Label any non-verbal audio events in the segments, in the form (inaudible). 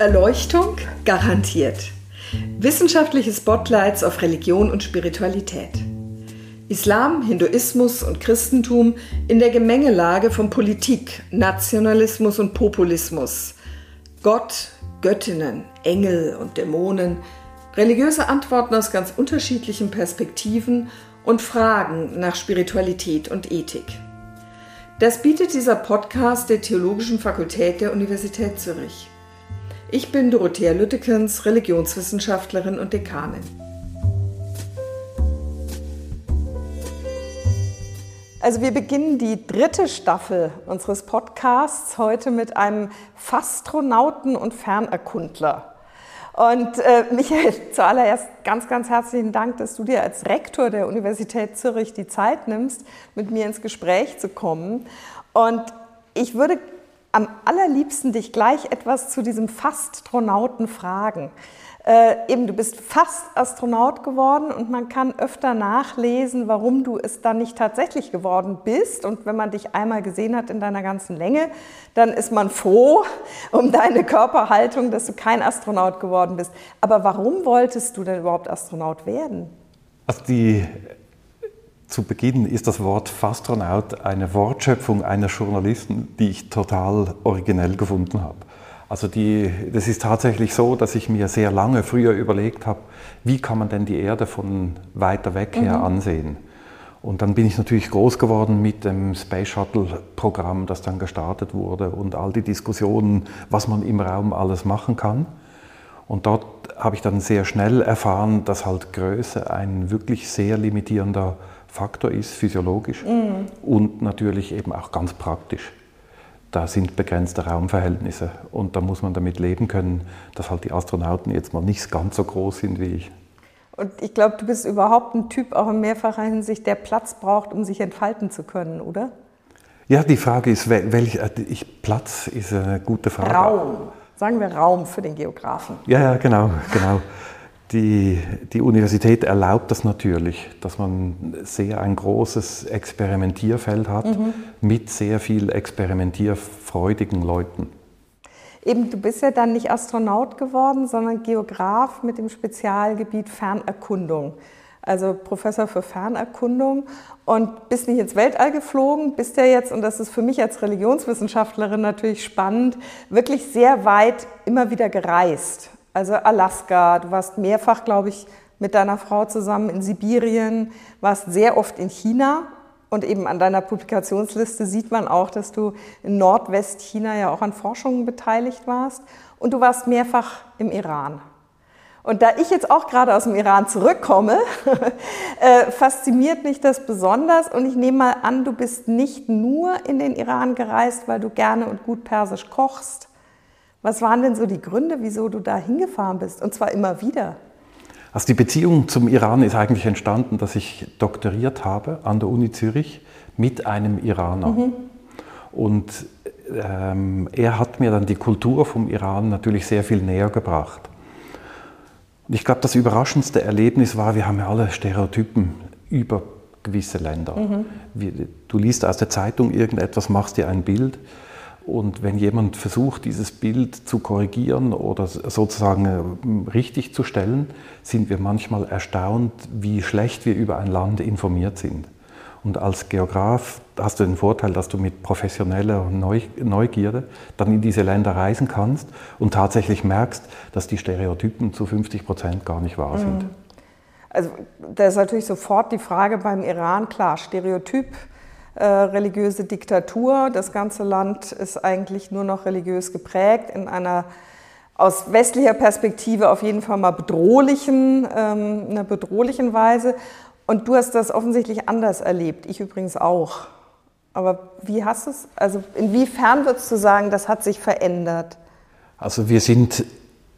Erleuchtung garantiert. Wissenschaftliche Spotlights auf Religion und Spiritualität. Islam, Hinduismus und Christentum in der Gemengelage von Politik, Nationalismus und Populismus. Gott, Göttinnen, Engel und Dämonen. Religiöse Antworten aus ganz unterschiedlichen Perspektiven und Fragen nach Spiritualität und Ethik. Das bietet dieser Podcast der Theologischen Fakultät der Universität Zürich. Ich bin Dorothea Lüttekens, Religionswissenschaftlerin und Dekanin. Also wir beginnen die dritte Staffel unseres Podcasts heute mit einem Fastronauten und Fernerkundler. Und äh, Michael, (laughs) zuallererst ganz, ganz herzlichen Dank, dass du dir als Rektor der Universität Zürich die Zeit nimmst, mit mir ins Gespräch zu kommen. Und ich würde am allerliebsten dich gleich etwas zu diesem Fastronauten fragen. Äh, eben, du bist fast Astronaut geworden und man kann öfter nachlesen, warum du es dann nicht tatsächlich geworden bist. Und wenn man dich einmal gesehen hat in deiner ganzen Länge, dann ist man froh um deine Körperhaltung, dass du kein Astronaut geworden bist. Aber warum wolltest du denn überhaupt Astronaut werden? Also die zu Beginn ist das Wort Fastronaut eine Wortschöpfung eines Journalisten, die ich total originell gefunden habe. Also die, das ist tatsächlich so, dass ich mir sehr lange früher überlegt habe, wie kann man denn die Erde von weiter weg her mhm. ansehen. Und dann bin ich natürlich groß geworden mit dem Space Shuttle-Programm, das dann gestartet wurde und all die Diskussionen, was man im Raum alles machen kann. Und dort habe ich dann sehr schnell erfahren, dass halt Größe ein wirklich sehr limitierender Faktor ist, physiologisch mhm. und natürlich eben auch ganz praktisch. Da sind begrenzte Raumverhältnisse und da muss man damit leben können, dass halt die Astronauten jetzt mal nicht ganz so groß sind wie ich. Und ich glaube, du bist überhaupt ein Typ auch in mehrfacher Hinsicht, der Platz braucht, um sich entfalten zu können, oder? Ja, die Frage ist, welch, äh, ich, Platz ist eine gute Frage. Raum. Sagen wir Raum für den Geografen. Ja, ja, genau, genau. Die, die Universität erlaubt das natürlich, dass man sehr ein großes Experimentierfeld hat mhm. mit sehr viel experimentierfreudigen Leuten. Eben, du bist ja dann nicht Astronaut geworden, sondern Geograf mit dem Spezialgebiet Fernerkundung. Also Professor für Fernerkundung und bist nicht ins Weltall geflogen, bist ja jetzt, und das ist für mich als Religionswissenschaftlerin natürlich spannend, wirklich sehr weit immer wieder gereist. Also Alaska, du warst mehrfach, glaube ich, mit deiner Frau zusammen in Sibirien, warst sehr oft in China und eben an deiner Publikationsliste sieht man auch, dass du in Nordwestchina ja auch an Forschungen beteiligt warst und du warst mehrfach im Iran. Und da ich jetzt auch gerade aus dem Iran zurückkomme, (laughs) äh, fasziniert mich das besonders und ich nehme mal an, du bist nicht nur in den Iran gereist, weil du gerne und gut persisch kochst, was waren denn so die Gründe, wieso du da hingefahren bist? Und zwar immer wieder. Also die Beziehung zum Iran ist eigentlich entstanden, dass ich doktoriert habe an der Uni Zürich mit einem Iraner. Mhm. Und ähm, er hat mir dann die Kultur vom Iran natürlich sehr viel näher gebracht. Und ich glaube, das überraschendste Erlebnis war, wir haben ja alle Stereotypen über gewisse Länder. Mhm. Du liest aus der Zeitung irgendetwas, machst dir ein Bild und wenn jemand versucht, dieses Bild zu korrigieren oder sozusagen äh, richtig zu stellen, sind wir manchmal erstaunt, wie schlecht wir über ein Land informiert sind. Und als Geograf hast du den Vorteil, dass du mit professioneller Neugierde dann in diese Länder reisen kannst und tatsächlich merkst, dass die Stereotypen zu 50 Prozent gar nicht wahr sind. Mhm. Also da ist natürlich sofort die Frage beim Iran, klar, Stereotyp äh, religiöse Diktatur. Das ganze Land ist eigentlich nur noch religiös geprägt, in einer aus westlicher Perspektive auf jeden Fall mal bedrohlichen, ähm, einer bedrohlichen Weise. Und du hast das offensichtlich anders erlebt, ich übrigens auch. Aber wie hast du es? Also inwiefern würdest du sagen, das hat sich verändert? Also wir sind,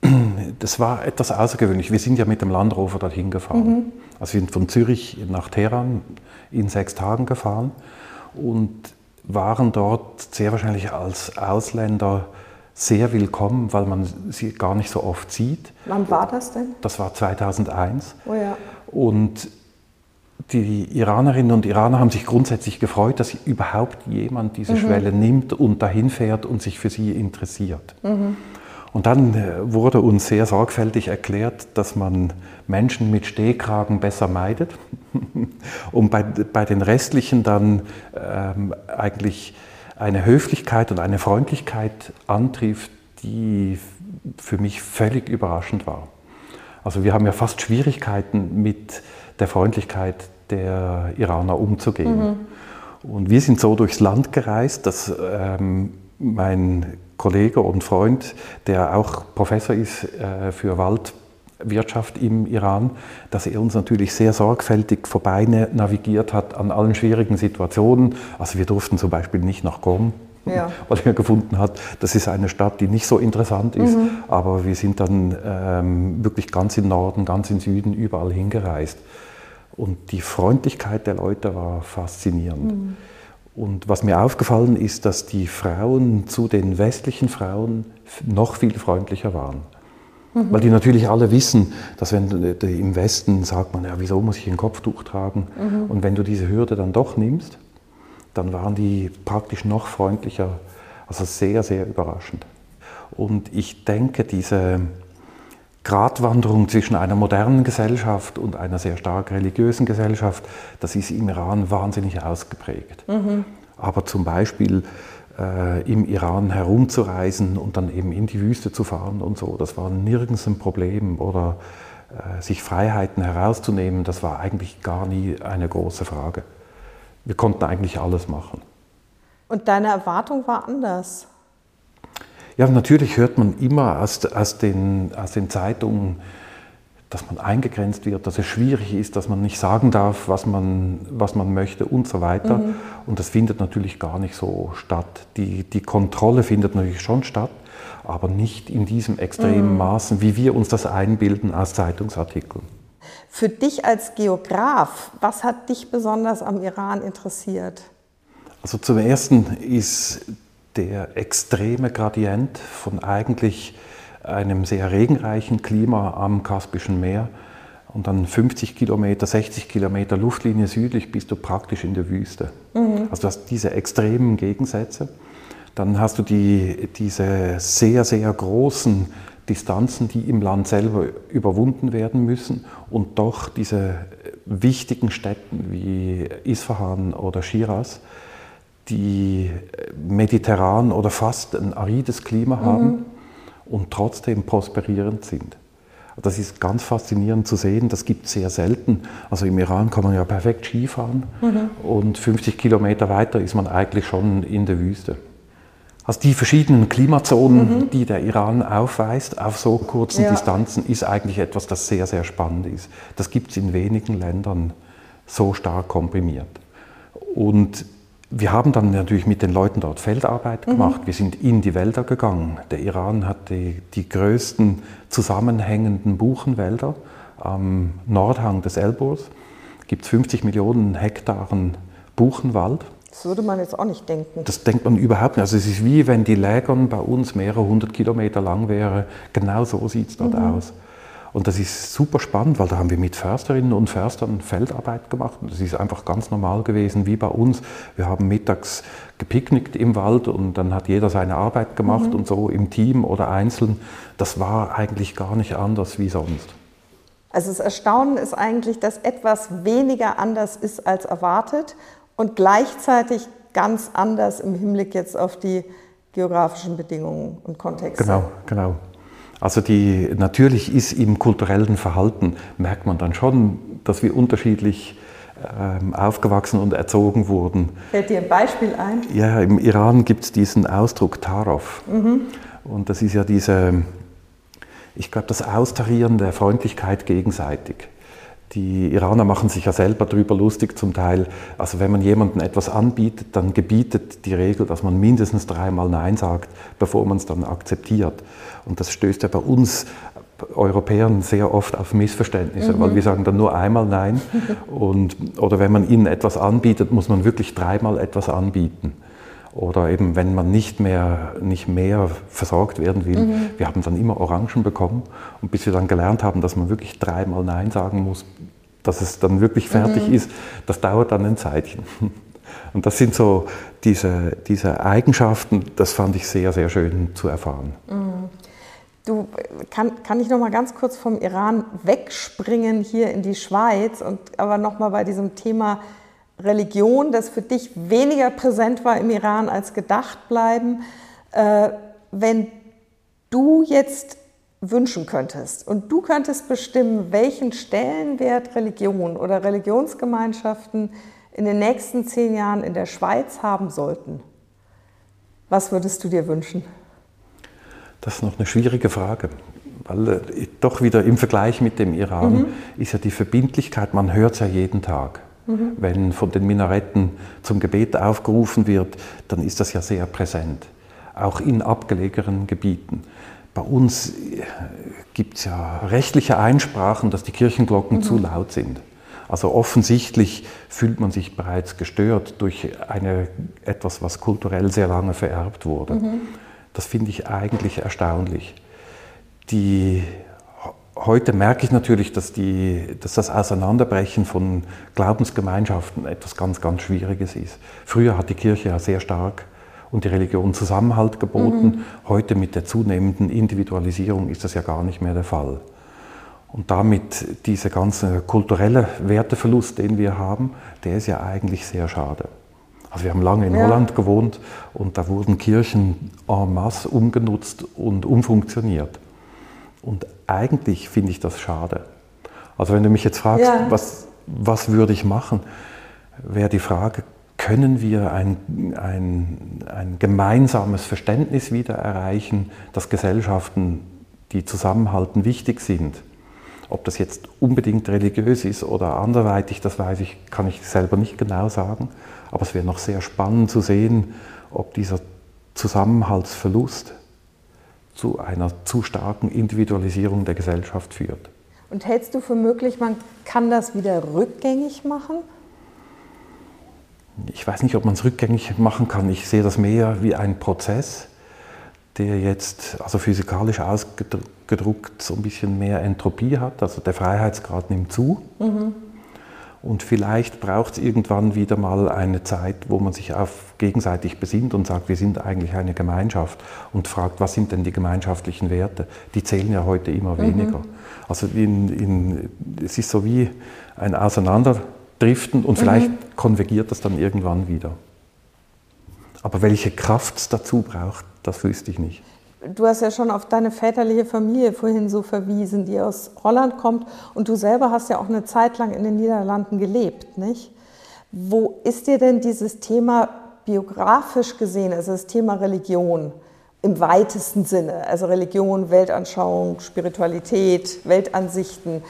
(clears throat) das war etwas außergewöhnlich. Wir sind ja mit dem Land Rover dorthin gefahren. Mhm. Also wir sind von Zürich nach Teheran in sechs Tagen gefahren und waren dort sehr wahrscheinlich als Ausländer sehr willkommen, weil man sie gar nicht so oft sieht. Wann war das denn? Das war 2001. Oh ja. Und die Iranerinnen und Iraner haben sich grundsätzlich gefreut, dass überhaupt jemand diese mhm. Schwelle nimmt und dahin fährt und sich für sie interessiert. Mhm. Und dann äh, wurde uns sehr sorgfältig erklärt, dass man Menschen mit Stehkragen besser meidet und (laughs) bei, bei den restlichen dann ähm, eigentlich eine Höflichkeit und eine Freundlichkeit antrifft, die für mich völlig überraschend war. Also wir haben ja fast Schwierigkeiten mit der Freundlichkeit der Iraner umzugehen. Mhm. Und wir sind so durchs Land gereist, dass ähm, mein Kollege und Freund, der auch Professor ist äh, für Waldwirtschaft im Iran, dass er uns natürlich sehr sorgfältig vorbei navigiert hat an allen schwierigen Situationen. Also wir durften zum Beispiel nicht nach Qom, ja. (laughs) weil er gefunden hat, das ist eine Stadt, die nicht so interessant ist. Mhm. Aber wir sind dann ähm, wirklich ganz im Norden, ganz im Süden, überall hingereist. Und die Freundlichkeit der Leute war faszinierend. Mhm. Und was mir aufgefallen ist, dass die Frauen zu den westlichen Frauen noch viel freundlicher waren. Mhm. Weil die natürlich alle wissen, dass wenn im Westen sagt man, ja, wieso muss ich ein Kopftuch tragen? Mhm. Und wenn du diese Hürde dann doch nimmst, dann waren die praktisch noch freundlicher. Also sehr, sehr überraschend. Und ich denke, diese Gratwanderung zwischen einer modernen Gesellschaft und einer sehr stark religiösen Gesellschaft, das ist im Iran wahnsinnig ausgeprägt. Mhm. Aber zum Beispiel äh, im Iran herumzureisen und dann eben in die Wüste zu fahren und so, das war nirgends ein Problem. Oder äh, sich Freiheiten herauszunehmen, das war eigentlich gar nie eine große Frage. Wir konnten eigentlich alles machen. Und deine Erwartung war anders? Ja, natürlich hört man immer aus, aus, den, aus den Zeitungen, dass man eingegrenzt wird, dass es schwierig ist, dass man nicht sagen darf, was man, was man möchte und so weiter. Mhm. Und das findet natürlich gar nicht so statt. Die, die Kontrolle findet natürlich schon statt, aber nicht in diesem extremen mhm. Maßen, wie wir uns das einbilden aus Zeitungsartikeln. Für dich als Geograf, was hat dich besonders am Iran interessiert? Also zum Ersten ist der extreme Gradient von eigentlich einem sehr regenreichen Klima am Kaspischen Meer und dann 50 Kilometer, 60 Kilometer Luftlinie südlich bist du praktisch in der Wüste. Mhm. Also du hast diese extremen Gegensätze. Dann hast du die, diese sehr, sehr großen Distanzen, die im Land selber überwunden werden müssen und doch diese wichtigen Städten wie Isfahan oder Shiraz, die mediterran oder fast ein arides Klima mhm. haben und trotzdem prosperierend sind. Das ist ganz faszinierend zu sehen, das gibt es sehr selten. Also im Iran kann man ja perfekt Skifahren mhm. und 50 Kilometer weiter ist man eigentlich schon in der Wüste. Also die verschiedenen Klimazonen, mhm. die der Iran aufweist auf so kurzen ja. Distanzen, ist eigentlich etwas, das sehr, sehr spannend ist. Das gibt es in wenigen Ländern so stark komprimiert. Und wir haben dann natürlich mit den Leuten dort Feldarbeit mhm. gemacht. Mhm. Wir sind in die Wälder gegangen. Der Iran hat die, die größten zusammenhängenden Buchenwälder am Nordhang des Elbors. Gibt es 50 Millionen Hektaren Buchenwald. Das würde man jetzt auch nicht denken. Das denkt man überhaupt nicht. Also es ist wie wenn die Lägern bei uns mehrere hundert Kilometer lang wäre. Genau so sieht es dort mhm. aus. Und das ist super spannend, weil da haben wir mit Försterinnen und Förstern Feldarbeit gemacht. Und das ist einfach ganz normal gewesen, wie bei uns. Wir haben mittags gepicknickt im Wald und dann hat jeder seine Arbeit gemacht mhm. und so im Team oder einzeln. Das war eigentlich gar nicht anders wie sonst. Also das Erstaunen ist eigentlich, dass etwas weniger anders ist als erwartet und gleichzeitig ganz anders im Hinblick jetzt auf die geografischen Bedingungen und Kontexte. Genau, genau. Also die, natürlich ist im kulturellen Verhalten, merkt man dann schon, dass wir unterschiedlich ähm, aufgewachsen und erzogen wurden. Fällt dir ein Beispiel ein? Ja, im Iran gibt es diesen Ausdruck Tarov. Mhm. Und das ist ja diese, ich glaube, das Austarieren der Freundlichkeit gegenseitig. Die Iraner machen sich ja selber darüber lustig zum Teil. Also wenn man jemandem etwas anbietet, dann gebietet die Regel, dass man mindestens dreimal Nein sagt, bevor man es dann akzeptiert. Und das stößt ja bei uns Europäern sehr oft auf Missverständnisse, mhm. weil wir sagen dann nur einmal Nein. Und, oder wenn man ihnen etwas anbietet, muss man wirklich dreimal etwas anbieten. Oder eben, wenn man nicht mehr, nicht mehr versorgt werden will. Mhm. Wir haben dann immer Orangen bekommen. Und bis wir dann gelernt haben, dass man wirklich dreimal Nein sagen muss, dass es dann wirklich fertig mhm. ist, das dauert dann ein Zeitchen. (laughs) Und das sind so diese, diese Eigenschaften, das fand ich sehr, sehr schön zu erfahren. Mhm. kann, kann ich noch mal ganz kurz vom Iran wegspringen hier in die Schweiz und aber noch mal bei diesem Thema Religion, das für dich weniger präsent war im Iran als gedacht bleiben. Äh, wenn du jetzt wünschen könntest und du könntest bestimmen, welchen Stellenwert Religion oder Religionsgemeinschaften in den nächsten zehn Jahren in der Schweiz haben sollten, was würdest du dir wünschen? Das ist noch eine schwierige Frage, weil äh, doch wieder im Vergleich mit dem Iran mhm. ist ja die Verbindlichkeit, man hört es ja jeden Tag. Mhm. Wenn von den Minaretten zum Gebet aufgerufen wird, dann ist das ja sehr präsent, auch in abgelegenen Gebieten. Bei uns äh, gibt es ja rechtliche Einsprachen, dass die Kirchenglocken mhm. zu laut sind. Also offensichtlich fühlt man sich bereits gestört durch eine, etwas, was kulturell sehr lange vererbt wurde. Mhm. Das finde ich eigentlich erstaunlich. Die, heute merke ich natürlich, dass, die, dass das Auseinanderbrechen von Glaubensgemeinschaften etwas ganz, ganz Schwieriges ist. Früher hat die Kirche ja sehr stark und die Religion Zusammenhalt geboten. Mhm. Heute mit der zunehmenden Individualisierung ist das ja gar nicht mehr der Fall. Und damit dieser ganze kulturelle Werteverlust, den wir haben, der ist ja eigentlich sehr schade. Also wir haben lange in ja. Holland gewohnt und da wurden Kirchen en masse umgenutzt und umfunktioniert. Und eigentlich finde ich das schade. Also wenn du mich jetzt fragst, ja. was, was würde ich machen, wäre die Frage, können wir ein, ein, ein gemeinsames Verständnis wieder erreichen, dass Gesellschaften, die zusammenhalten, wichtig sind? Ob das jetzt unbedingt religiös ist oder anderweitig, das weiß ich, kann ich selber nicht genau sagen. Aber es wäre noch sehr spannend zu sehen, ob dieser Zusammenhaltsverlust zu einer zu starken Individualisierung der Gesellschaft führt. Und hältst du für möglich, man kann das wieder rückgängig machen? Ich weiß nicht, ob man es rückgängig machen kann. Ich sehe das mehr wie ein Prozess, der jetzt also physikalisch ausgedruckt so ein bisschen mehr Entropie hat. Also der Freiheitsgrad nimmt zu. Mhm. Und vielleicht braucht es irgendwann wieder mal eine Zeit, wo man sich auf gegenseitig besinnt und sagt, wir sind eigentlich eine Gemeinschaft und fragt, was sind denn die gemeinschaftlichen Werte? Die zählen ja heute immer mhm. weniger. Mhm. Also in, in, es ist so wie ein Auseinanderdriften und vielleicht mhm. konvergiert das dann irgendwann wieder. Aber welche Kraft es dazu braucht, das wüsste ich nicht. Du hast ja schon auf deine väterliche Familie vorhin so verwiesen, die aus Holland kommt. Und du selber hast ja auch eine Zeit lang in den Niederlanden gelebt, nicht? Wo ist dir denn dieses Thema biografisch gesehen, also das Thema Religion im weitesten Sinne, also Religion, Weltanschauung, Spiritualität, Weltansichten,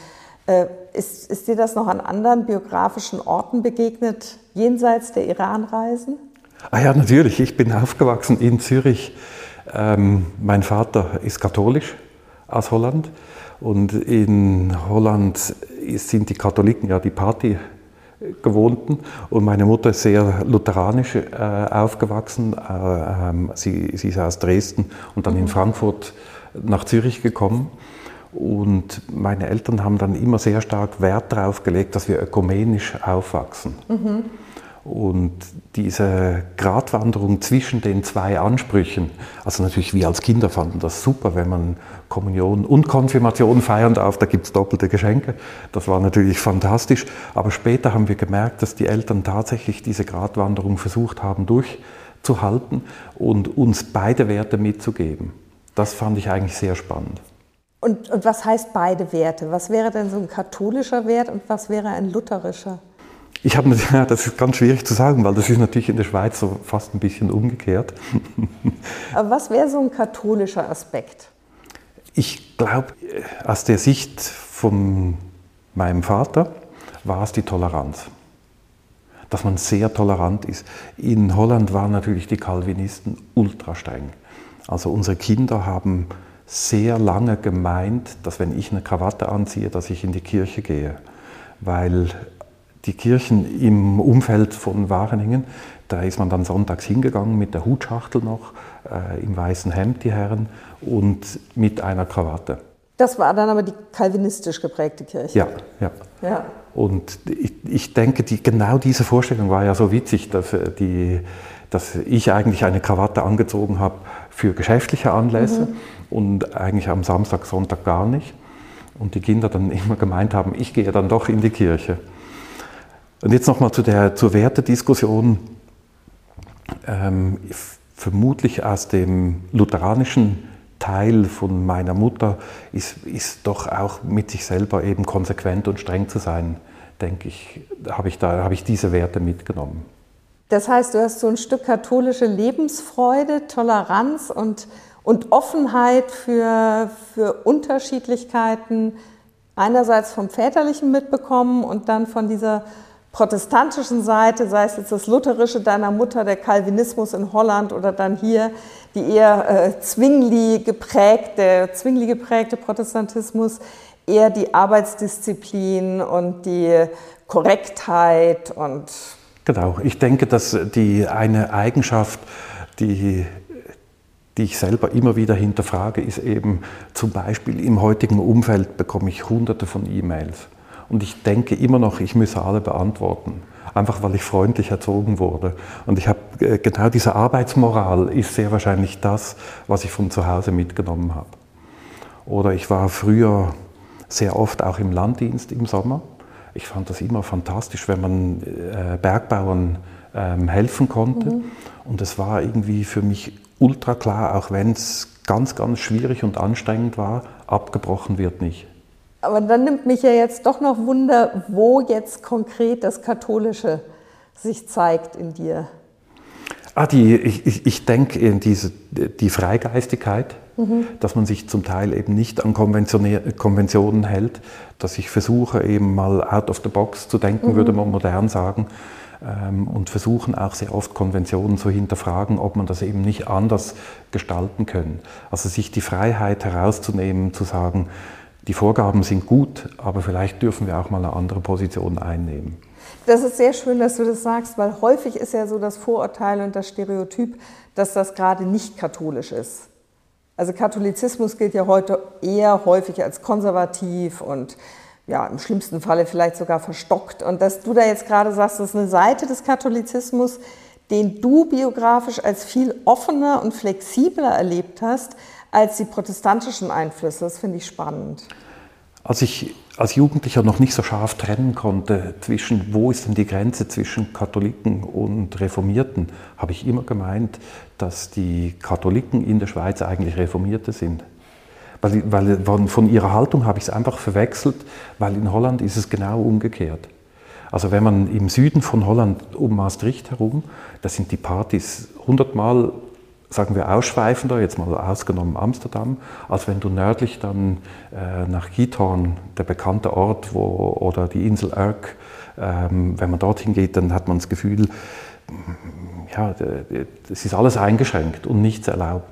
ist, ist dir das noch an anderen biografischen Orten begegnet, jenseits der Iranreisen? Ah ja, natürlich. Ich bin aufgewachsen in Zürich ähm, mein Vater ist katholisch aus Holland und in Holland sind die Katholiken ja die Party gewohnten und meine Mutter ist sehr lutheranisch äh, aufgewachsen. Äh, ähm, sie, sie, ist aus Dresden und dann mhm. in Frankfurt nach Zürich gekommen. Und meine Eltern haben dann immer sehr stark Wert darauf gelegt, dass wir ökumenisch aufwachsen. Mhm. Und diese Gratwanderung zwischen den zwei Ansprüchen, also natürlich wir als Kinder fanden das super, wenn man Kommunion und Konfirmation feiern darf, da gibt es doppelte Geschenke. Das war natürlich fantastisch. Aber später haben wir gemerkt, dass die Eltern tatsächlich diese Gratwanderung versucht haben durchzuhalten und uns beide Werte mitzugeben. Das fand ich eigentlich sehr spannend. Und, und was heißt beide Werte? Was wäre denn so ein katholischer Wert und was wäre ein lutherischer? Ich habe, (laughs) ja, das ist ganz schwierig zu sagen, weil das ist natürlich in der Schweiz so fast ein bisschen umgekehrt. (laughs) Aber was wäre so ein katholischer Aspekt? Ich glaube, aus der Sicht von meinem Vater war es die Toleranz. Dass man sehr tolerant ist. In Holland waren natürlich die Calvinisten ultra streng. Also unsere Kinder haben sehr lange gemeint, dass wenn ich eine Krawatte anziehe, dass ich in die Kirche gehe. Weil die Kirchen im Umfeld von Wageningen. Da ist man dann sonntags hingegangen mit der Hutschachtel noch, äh, im weißen Hemd die Herren und mit einer Krawatte. Das war dann aber die kalvinistisch geprägte Kirche. Ja, ja. ja. Und ich, ich denke, die, genau diese Vorstellung war ja so witzig, dass äh, die, dass ich eigentlich eine Krawatte angezogen habe für geschäftliche Anlässe mhm. Und eigentlich am Samstag, Sonntag gar nicht. Und die Kinder dann (laughs) immer gemeint haben, ich gehe dann doch in die Kirche. Und jetzt nochmal zu der, zur Wertediskussion. Ähm, vermutlich aus dem lutheranischen Teil von meiner Mutter ist, ist doch auch mit sich selber eben konsequent und streng zu sein, denke ich, habe ich, da, habe ich diese Werte mitgenommen. Das heißt, du hast so ein Stück katholische Lebensfreude, Toleranz und, und Offenheit für, für Unterschiedlichkeiten einerseits vom Väterlichen mitbekommen und dann von dieser protestantischen Seite, sei es jetzt das Lutherische deiner Mutter, der Calvinismus in Holland oder dann hier die eher äh, Zwingli geprägte, Zwingli geprägte Protestantismus, eher die Arbeitsdisziplin und die Korrektheit und Genau, ich denke, dass die eine Eigenschaft, die die ich selber immer wieder hinterfrage, ist eben zum Beispiel im heutigen Umfeld bekomme ich hunderte von E-Mails. Und ich denke immer noch, ich müsse alle beantworten. Einfach weil ich freundlich erzogen wurde. Und ich habe äh, genau diese Arbeitsmoral ist sehr wahrscheinlich das, was ich von zu Hause mitgenommen habe. Oder ich war früher sehr oft auch im Landdienst im Sommer. Ich fand das immer fantastisch, wenn man äh, Bergbauern ähm, helfen konnte. Mhm. Und es war irgendwie für mich ultra klar, auch wenn es ganz, ganz schwierig und anstrengend war, abgebrochen wird nicht. Aber dann nimmt mich ja jetzt doch noch Wunder, wo jetzt konkret das Katholische sich zeigt in dir. Ah, die, ich, ich, ich denke, diese, die Freigeistigkeit, mhm. dass man sich zum Teil eben nicht an Konventionen hält, dass ich versuche, eben mal out of the box zu denken, mhm. würde man modern sagen, und versuchen auch sehr oft Konventionen zu hinterfragen, ob man das eben nicht anders gestalten können. Also sich die Freiheit herauszunehmen, zu sagen, die Vorgaben sind gut, aber vielleicht dürfen wir auch mal eine andere Position einnehmen. Das ist sehr schön, dass du das sagst, weil häufig ist ja so das Vorurteil und das Stereotyp, dass das gerade nicht katholisch ist. Also Katholizismus gilt ja heute eher häufig als konservativ und ja, im schlimmsten Falle vielleicht sogar verstockt. Und dass du da jetzt gerade sagst, das ist eine Seite des Katholizismus, den du biografisch als viel offener und flexibler erlebt hast, als die protestantischen Einflüsse. Das finde ich spannend. Als ich als Jugendlicher noch nicht so scharf trennen konnte zwischen, wo ist denn die Grenze zwischen Katholiken und Reformierten, habe ich immer gemeint, dass die Katholiken in der Schweiz eigentlich Reformierte sind. Weil, weil von ihrer Haltung habe ich es einfach verwechselt, weil in Holland ist es genau umgekehrt. Also wenn man im Süden von Holland um Maastricht herum, da sind die Partys hundertmal sagen wir, ausschweifender, jetzt mal ausgenommen Amsterdam, als wenn du nördlich dann äh, nach Giethorn, der bekannte Ort, wo, oder die Insel Urk, ähm, wenn man dorthin geht, dann hat man das Gefühl, ja, es ist alles eingeschränkt und nichts erlaubt.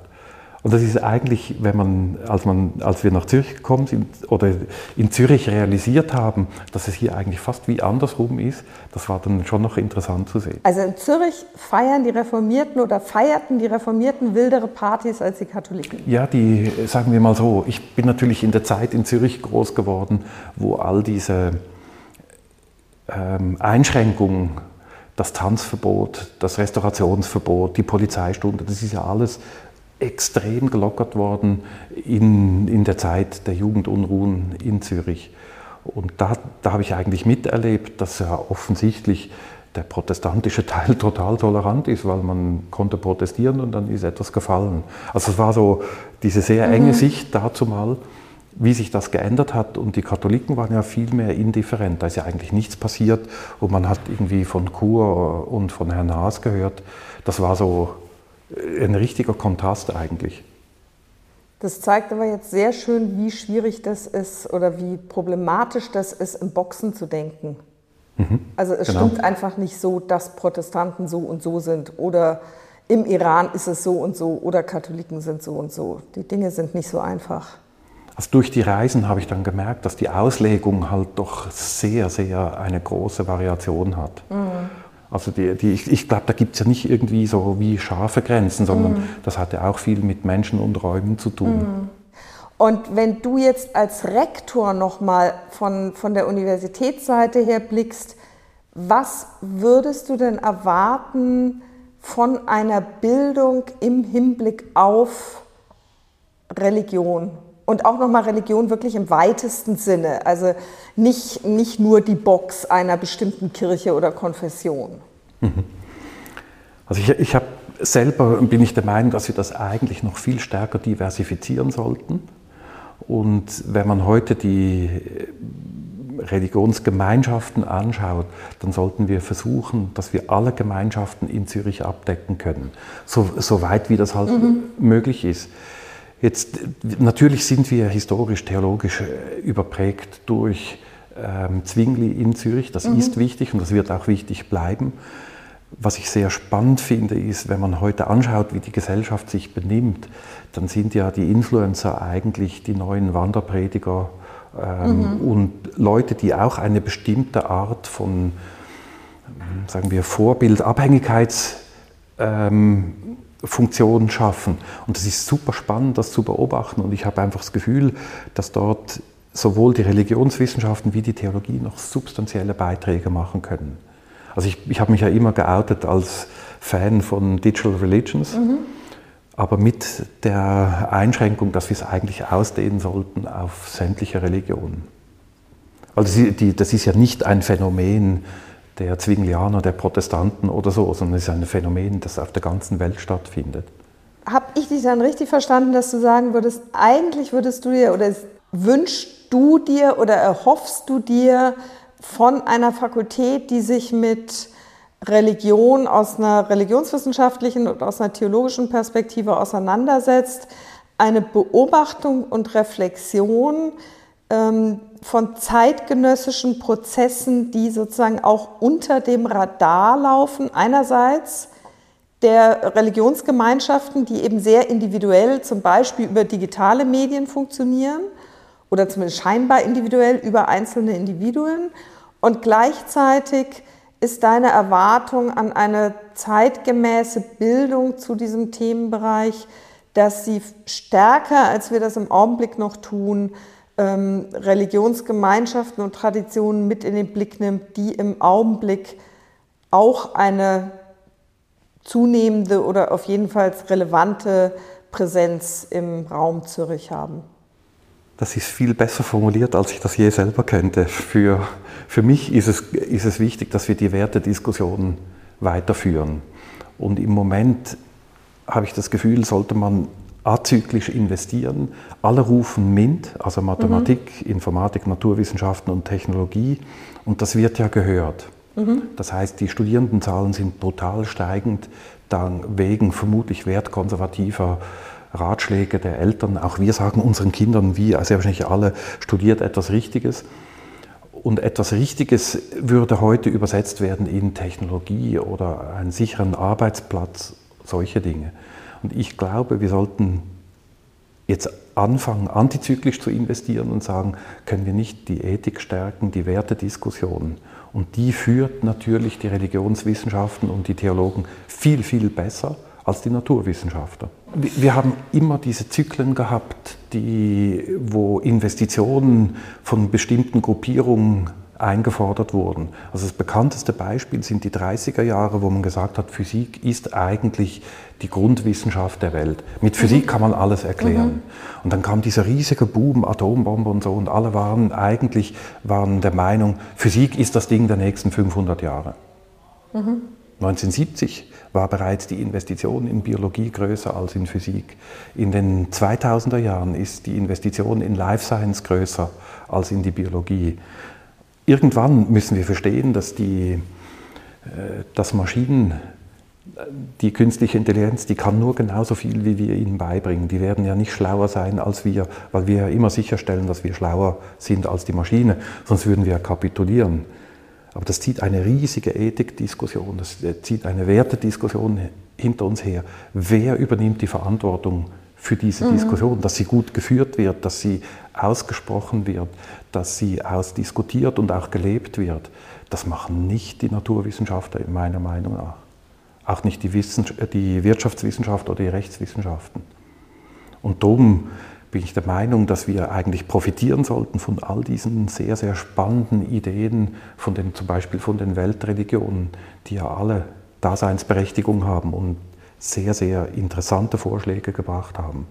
Und das ist eigentlich, wenn man, als, man, als wir nach Zürich gekommen sind oder in Zürich realisiert haben, dass es hier eigentlich fast wie andersrum ist, das war dann schon noch interessant zu sehen. Also in Zürich feiern die Reformierten oder feierten die Reformierten wildere Partys als die Katholiken? Ja, die, sagen wir mal so, ich bin natürlich in der Zeit in Zürich groß geworden, wo all diese ähm, Einschränkungen das Tanzverbot, das Restaurationsverbot, die Polizeistunde, das ist ja alles extrem gelockert worden in, in der Zeit der Jugendunruhen in Zürich. Und da, da habe ich eigentlich miterlebt, dass ja offensichtlich der protestantische Teil (laughs) total tolerant ist, weil man konnte protestieren und dann ist etwas gefallen. Also es war so diese sehr enge mhm. Sicht dazu mal, wie sich das geändert hat. Und die Katholiken waren ja viel mehr indifferent. Da ist ja eigentlich nichts passiert und man hat irgendwie von Chur und von Herrn Haas gehört. Das war so ein richtiger Kontrast eigentlich. Das zeigt aber jetzt sehr schön, wie schwierig das ist oder wie problematisch das ist, im Boxen zu denken. Mhm, also es genau. stimmt einfach nicht so, dass Protestanten so und so sind oder im Iran ist es so und so oder Katholiken sind so und so. Die Dinge sind nicht so einfach. Also durch die Reisen habe ich dann gemerkt, dass die Auslegung halt doch sehr, sehr eine große Variation hat. Mhm. Also die, die, ich, ich glaube, da gibt es ja nicht irgendwie so wie scharfe Grenzen, sondern mm. das hat ja auch viel mit Menschen und Räumen zu tun. Mm. Und wenn du jetzt als Rektor nochmal von, von der Universitätsseite her blickst, was würdest du denn erwarten von einer Bildung im Hinblick auf Religion und auch nochmal Religion wirklich im weitesten Sinne, also nicht, nicht nur die Box einer bestimmten Kirche oder Konfession. Mhm. Also ich, ich habe selber bin ich der Meinung, dass wir das eigentlich noch viel stärker diversifizieren sollten. Und wenn man heute die Religionsgemeinschaften anschaut, dann sollten wir versuchen, dass wir alle Gemeinschaften in Zürich abdecken können, so, so weit wie das halt mhm. möglich ist. Jetzt, natürlich sind wir historisch, theologisch äh, überprägt durch ähm, Zwingli in Zürich. Das mhm. ist wichtig und das wird auch wichtig bleiben. Was ich sehr spannend finde, ist, wenn man heute anschaut, wie die Gesellschaft sich benimmt, dann sind ja die Influencer eigentlich die neuen Wanderprediger ähm, mhm. und Leute, die auch eine bestimmte Art von, sagen wir, Vorbild, Abhängigkeitsfunktion ähm, schaffen. Und es ist super spannend, das zu beobachten. Und ich habe einfach das Gefühl, dass dort sowohl die Religionswissenschaften wie die Theologie noch substanzielle Beiträge machen können. Also ich, ich habe mich ja immer geoutet als Fan von Digital Religions. Mhm aber mit der Einschränkung, dass wir es eigentlich ausdehnen sollten auf sämtliche Religionen. Also das ist ja nicht ein Phänomen der Zwinglianer, der Protestanten oder so, sondern es ist ein Phänomen, das auf der ganzen Welt stattfindet. Habe ich dich dann richtig verstanden, dass du sagen würdest, eigentlich würdest du dir oder wünschst du dir oder erhoffst du dir von einer Fakultät, die sich mit Religion aus einer religionswissenschaftlichen und aus einer theologischen Perspektive auseinandersetzt, eine Beobachtung und Reflexion ähm, von zeitgenössischen Prozessen, die sozusagen auch unter dem Radar laufen. Einerseits der Religionsgemeinschaften, die eben sehr individuell zum Beispiel über digitale Medien funktionieren oder zumindest scheinbar individuell über einzelne Individuen und gleichzeitig ist deine Erwartung an eine zeitgemäße Bildung zu diesem Themenbereich, dass sie stärker, als wir das im Augenblick noch tun, ähm, Religionsgemeinschaften und Traditionen mit in den Blick nimmt, die im Augenblick auch eine zunehmende oder auf jeden Fall relevante Präsenz im Raum Zürich haben? Das ist viel besser formuliert, als ich das je selber könnte. Für, für mich ist es, ist es wichtig, dass wir die Wertediskussion weiterführen. Und im Moment habe ich das Gefühl, sollte man azyklisch investieren. Alle rufen MINT, also Mathematik, mhm. Informatik, Naturwissenschaften und Technologie. Und das wird ja gehört. Mhm. Das heißt, die Studierendenzahlen sind brutal steigend, dann wegen vermutlich wertkonservativer Ratschläge der Eltern. Auch wir sagen unseren Kindern, wie sehr wahrscheinlich alle, studiert etwas Richtiges. Und etwas Richtiges würde heute übersetzt werden in Technologie oder einen sicheren Arbeitsplatz, solche Dinge. Und ich glaube, wir sollten jetzt anfangen, antizyklisch zu investieren und sagen, können wir nicht die Ethik stärken, die Wertediskussion. Und die führt natürlich die Religionswissenschaften und die Theologen viel, viel besser als die Naturwissenschaftler. Wir haben immer diese Zyklen gehabt, die, wo Investitionen von bestimmten Gruppierungen eingefordert wurden. Also das bekannteste Beispiel sind die 30er Jahre, wo man gesagt hat, Physik ist eigentlich die Grundwissenschaft der Welt. Mit Physik mhm. kann man alles erklären. Mhm. Und dann kam dieser riesige Boom, Atombombe und so, und alle waren eigentlich waren der Meinung, Physik ist das Ding der nächsten 500 Jahre. Mhm. 1970 war bereits die Investition in Biologie größer als in Physik. In den 2000er Jahren ist die Investition in Life Science größer als in die Biologie. Irgendwann müssen wir verstehen, dass die äh, dass Maschinen, die künstliche Intelligenz, die kann nur genauso viel, wie wir ihnen beibringen. Die werden ja nicht schlauer sein als wir, weil wir ja immer sicherstellen, dass wir schlauer sind als die Maschine, sonst würden wir kapitulieren. Aber das zieht eine riesige Ethikdiskussion, das zieht eine Wertediskussion hinter uns her. Wer übernimmt die Verantwortung für diese mhm. Diskussion, dass sie gut geführt wird, dass sie ausgesprochen wird, dass sie ausdiskutiert und auch gelebt wird? Das machen nicht die Naturwissenschaftler in meiner Meinung nach. Auch nicht die, Wissens die Wirtschaftswissenschaft oder die Rechtswissenschaften. Und darum bin ich der Meinung, dass wir eigentlich profitieren sollten von all diesen sehr, sehr spannenden Ideen, von den, zum Beispiel von den Weltreligionen, die ja alle Daseinsberechtigung haben und sehr, sehr interessante Vorschläge gebracht haben.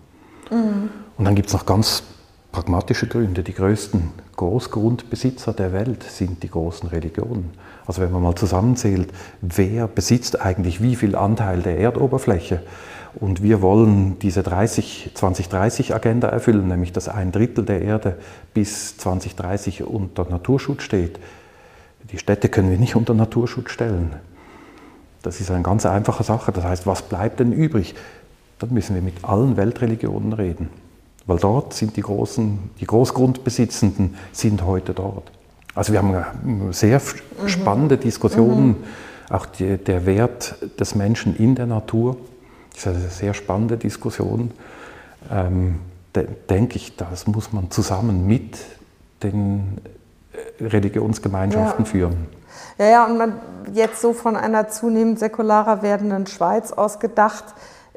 Mhm. Und dann gibt es noch ganz pragmatische Gründe. Die größten Großgrundbesitzer der Welt sind die großen Religionen. Also wenn man mal zusammenzählt, wer besitzt eigentlich wie viel Anteil der Erdoberfläche? Und wir wollen diese 30, 2030-Agenda erfüllen, nämlich dass ein Drittel der Erde bis 2030 unter Naturschutz steht. Die Städte können wir nicht unter Naturschutz stellen. Das ist eine ganz einfache Sache. Das heißt, was bleibt denn übrig? Dann müssen wir mit allen Weltreligionen reden. Weil dort sind die großen, die Großgrundbesitzenden sind heute dort. Also wir haben sehr mhm. spannende Diskussionen, mhm. auch die, der Wert des Menschen in der Natur. Das ist eine sehr spannende Diskussion. Ähm, de, denke ich, das muss man zusammen mit den äh, Religionsgemeinschaften ja. führen. Ja, ja, und man jetzt so von einer zunehmend säkularer werdenden Schweiz aus gedacht,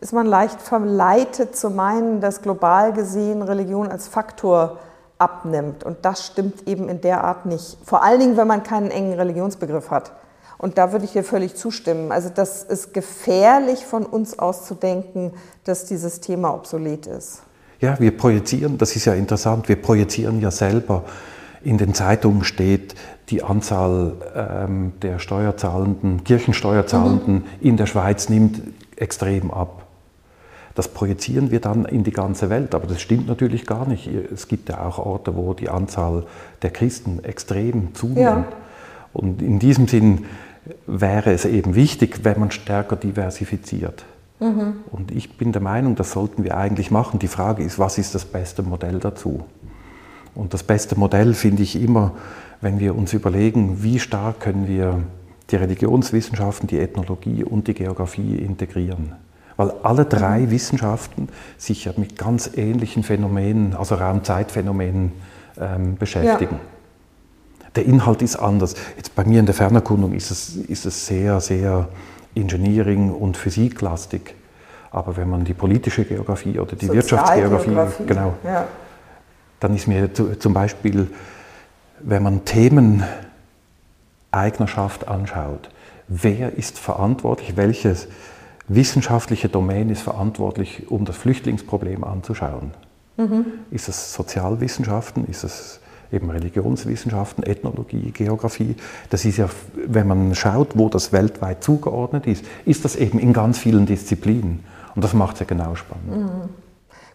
ist man leicht verleitet zu meinen, dass global gesehen Religion als Faktor abnimmt. Und das stimmt eben in der Art nicht. Vor allen Dingen, wenn man keinen engen Religionsbegriff hat. Und da würde ich dir völlig zustimmen. Also das ist gefährlich von uns aus zu denken, dass dieses Thema obsolet ist. Ja, wir projizieren, das ist ja interessant, wir projizieren ja selber. In den Zeitungen steht, die Anzahl ähm, der Steuerzahlenden, Kirchensteuerzahlenden mhm. in der Schweiz nimmt extrem ab. Das projizieren wir dann in die ganze Welt, aber das stimmt natürlich gar nicht. Es gibt ja auch Orte, wo die Anzahl der Christen extrem zunimmt. Ja. Und in diesem Sinn wäre es eben wichtig, wenn man stärker diversifiziert. Mhm. Und ich bin der Meinung, das sollten wir eigentlich machen. Die Frage ist, was ist das beste Modell dazu? Und das beste Modell finde ich immer, wenn wir uns überlegen, wie stark können wir die Religionswissenschaften, die Ethnologie und die Geografie integrieren weil alle drei mhm. Wissenschaften sich ja mit ganz ähnlichen Phänomenen, also Raum-Zeit-Phänomenen ähm, beschäftigen. Ja. Der Inhalt ist anders. Jetzt bei mir in der Fernerkundung ist es, ist es sehr, sehr Engineering- und Physiklastig. Aber wenn man die politische Geografie oder die Wirtschaftsgeografie, genau, ja. Dann ist mir zum Beispiel, wenn man Themeneignerschaft anschaut, wer ist verantwortlich, welches wissenschaftliche Domain ist verantwortlich, um das Flüchtlingsproblem anzuschauen. Mhm. Ist es Sozialwissenschaften, ist es eben Religionswissenschaften, Ethnologie, Geografie. Das ist ja, wenn man schaut, wo das weltweit zugeordnet ist, ist das eben in ganz vielen Disziplinen. Und das macht es ja genau spannend. Mhm.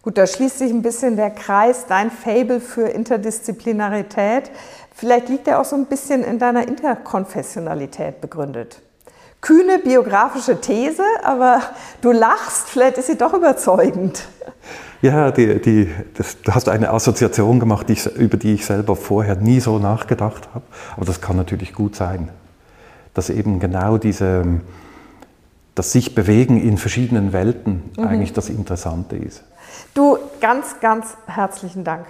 Gut, da schließt sich ein bisschen der Kreis, dein Fable für Interdisziplinarität. Vielleicht liegt er auch so ein bisschen in deiner Interkonfessionalität begründet kühne biografische These, aber du lachst, vielleicht ist sie doch überzeugend. Ja, die, die, das, du hast eine Assoziation gemacht, die ich, über die ich selber vorher nie so nachgedacht habe. Aber das kann natürlich gut sein, dass eben genau diese, das sich bewegen in verschiedenen Welten mhm. eigentlich das Interessante ist. Du, ganz, ganz herzlichen Dank.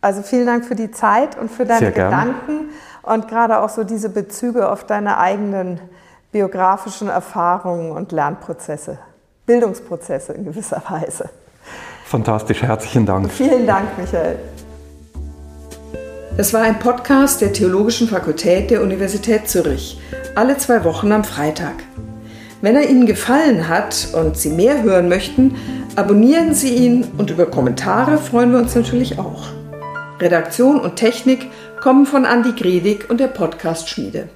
Also vielen Dank für die Zeit und für deine Gedanken und gerade auch so diese Bezüge auf deine eigenen biografischen Erfahrungen und Lernprozesse, Bildungsprozesse in gewisser Weise. Fantastisch, herzlichen Dank. Vielen Dank, Michael. Das war ein Podcast der Theologischen Fakultät der Universität Zürich, alle zwei Wochen am Freitag. Wenn er Ihnen gefallen hat und Sie mehr hören möchten, abonnieren Sie ihn und über Kommentare freuen wir uns natürlich auch. Redaktion und Technik kommen von Andi Gredig und der Podcast Schmiede.